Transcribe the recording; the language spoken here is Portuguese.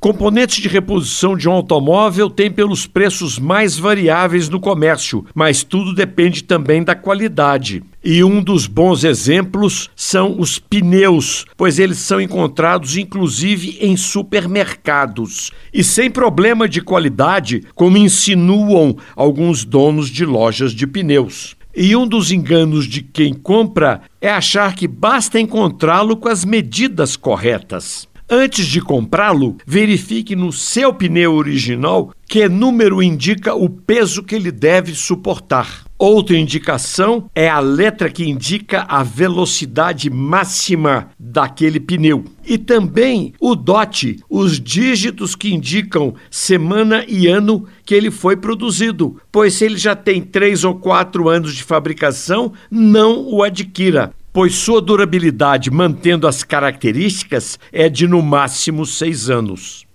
Componentes de reposição de um automóvel têm pelos preços mais variáveis no comércio, mas tudo depende também da qualidade. E um dos bons exemplos são os pneus, pois eles são encontrados inclusive em supermercados e sem problema de qualidade, como insinuam alguns donos de lojas de pneus. E um dos enganos de quem compra é achar que basta encontrá-lo com as medidas corretas. Antes de comprá-lo, verifique no seu pneu original que número indica o peso que ele deve suportar. Outra indicação é a letra que indica a velocidade máxima daquele pneu. E também o DOT, os dígitos que indicam semana e ano que ele foi produzido, pois se ele já tem três ou quatro anos de fabricação, não o adquira pois sua durabilidade, mantendo as características, é de no máximo seis anos.